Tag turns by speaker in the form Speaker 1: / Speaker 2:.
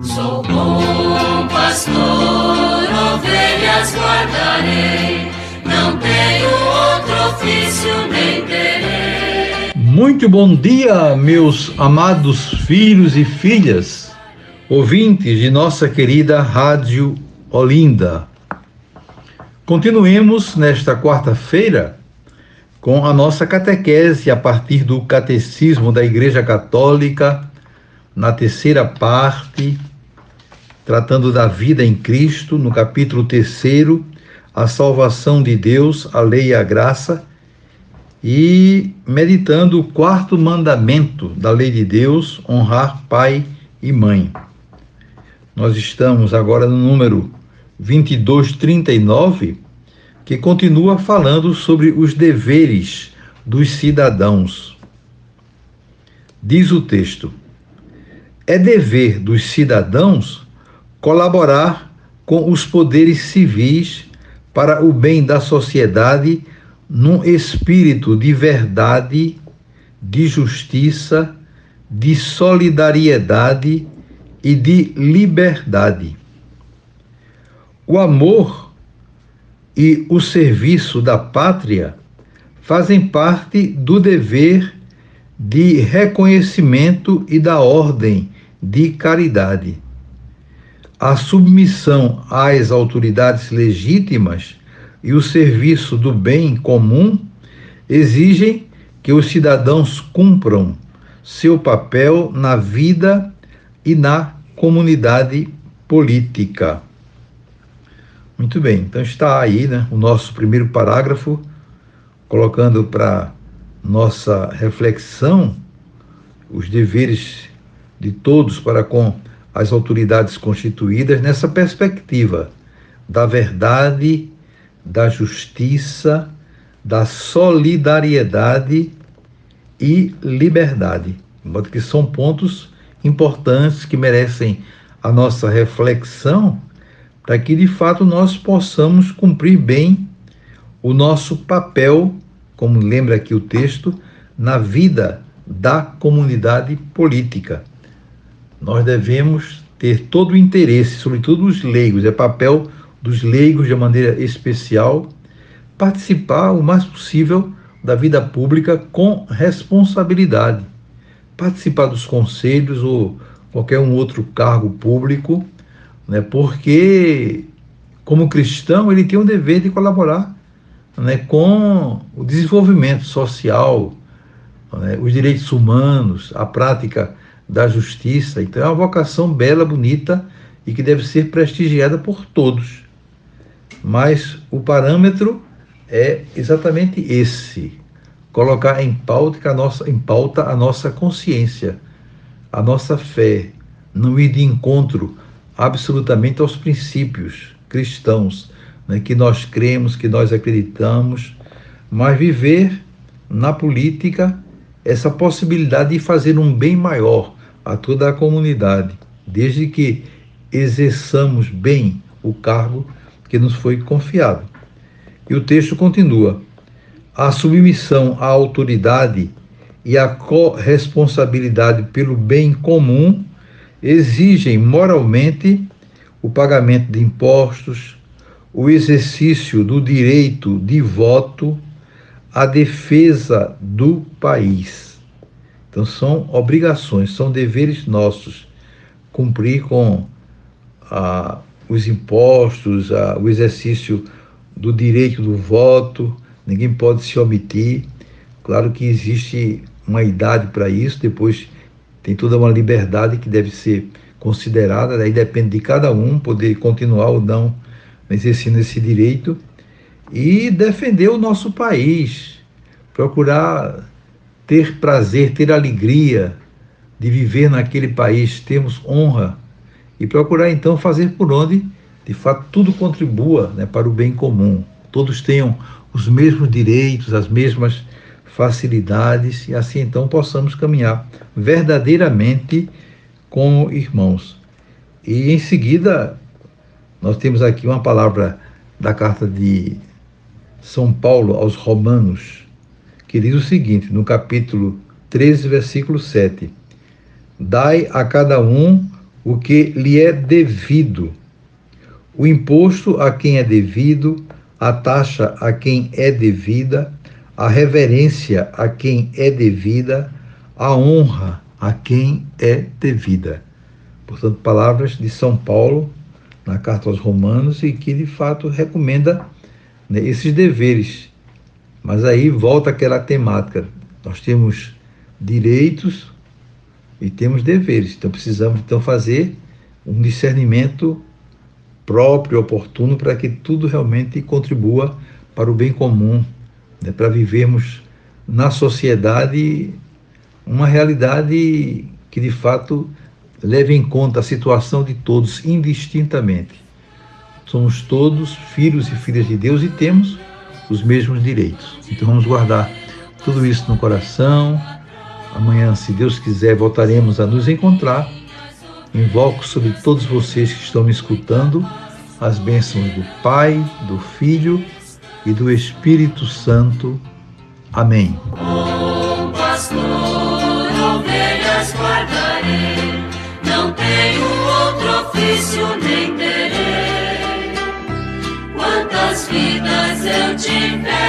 Speaker 1: Sou bom pastor, ovelhas guardarei, não tenho outro ofício nem terei.
Speaker 2: Muito bom dia, meus amados filhos e filhas, ouvintes de nossa querida Rádio Olinda. Continuemos nesta quarta-feira com a nossa catequese a partir do Catecismo da Igreja Católica, na terceira parte, tratando da vida em Cristo, no capítulo terceiro, a salvação de Deus, a lei e a graça, e meditando o quarto mandamento da lei de Deus, honrar pai e mãe. Nós estamos agora no número 2239, que continua falando sobre os deveres dos cidadãos. Diz o texto: É dever dos cidadãos colaborar com os poderes civis para o bem da sociedade num espírito de verdade, de justiça, de solidariedade e de liberdade. O amor e o serviço da pátria fazem parte do dever de reconhecimento e da ordem de caridade a submissão às autoridades legítimas e o serviço do bem comum exigem que os cidadãos cumpram seu papel na vida e na comunidade política. Muito bem, então está aí né, o nosso primeiro parágrafo, colocando para nossa reflexão os deveres de todos para com as autoridades constituídas nessa perspectiva da verdade, da justiça, da solidariedade e liberdade. De modo que são pontos importantes que merecem a nossa reflexão para que de fato nós possamos cumprir bem o nosso papel, como lembra aqui o texto, na vida da comunidade política nós devemos ter todo o interesse, sobretudo os leigos, é papel dos leigos de maneira especial, participar o mais possível da vida pública com responsabilidade. Participar dos conselhos ou qualquer um outro cargo público, né, porque, como cristão, ele tem o dever de colaborar né, com o desenvolvimento social, né, os direitos humanos, a prática da justiça. Então é uma vocação bela, bonita e que deve ser prestigiada por todos. Mas o parâmetro é exatamente esse: colocar em pauta a nossa, em pauta a nossa consciência, a nossa fé, não ir de encontro absolutamente aos princípios cristãos né, que nós cremos, que nós acreditamos, mas viver na política essa possibilidade de fazer um bem maior a toda a comunidade, desde que exerçamos bem o cargo que nos foi confiado. E o texto continua: a submissão à autoridade e a corresponsabilidade pelo bem comum exigem moralmente o pagamento de impostos, o exercício do direito de voto, a defesa do país. Então são obrigações, são deveres nossos cumprir com ah, os impostos, ah, o exercício do direito do voto, ninguém pode se omitir. Claro que existe uma idade para isso, depois tem toda uma liberdade que deve ser considerada, daí depende de cada um poder continuar ou não exercendo esse direito e defender o nosso país, procurar ter prazer, ter alegria de viver naquele país, termos honra e procurar então fazer por onde de fato tudo contribua né, para o bem comum, todos tenham os mesmos direitos, as mesmas facilidades e assim então possamos caminhar verdadeiramente como irmãos. E em seguida, nós temos aqui uma palavra da carta de São Paulo aos Romanos, que diz o seguinte, no capítulo 13, versículo 7: Dai a cada um o que lhe é devido, o imposto a quem é devido, a taxa a quem é devida, a reverência a quem é devida, a honra a quem é devida. Portanto, palavras de São Paulo na carta aos Romanos e que de fato recomenda né, esses deveres. Mas aí volta aquela temática: nós temos direitos e temos deveres, então precisamos então fazer um discernimento próprio, oportuno, para que tudo realmente contribua para o bem comum, né, para vivermos na sociedade uma realidade que de fato leve em conta a situação de todos indistintamente. Somos todos filhos e filhas de Deus e temos os mesmos direitos. Então vamos guardar tudo isso no coração. Amanhã, se Deus quiser, voltaremos a nos encontrar. Invoco sobre todos vocês que estão me escutando as bênçãos do Pai, do Filho e do Espírito Santo. Amém.
Speaker 1: Pastor, ovelhas guardarei, não tenho Virgin Mary.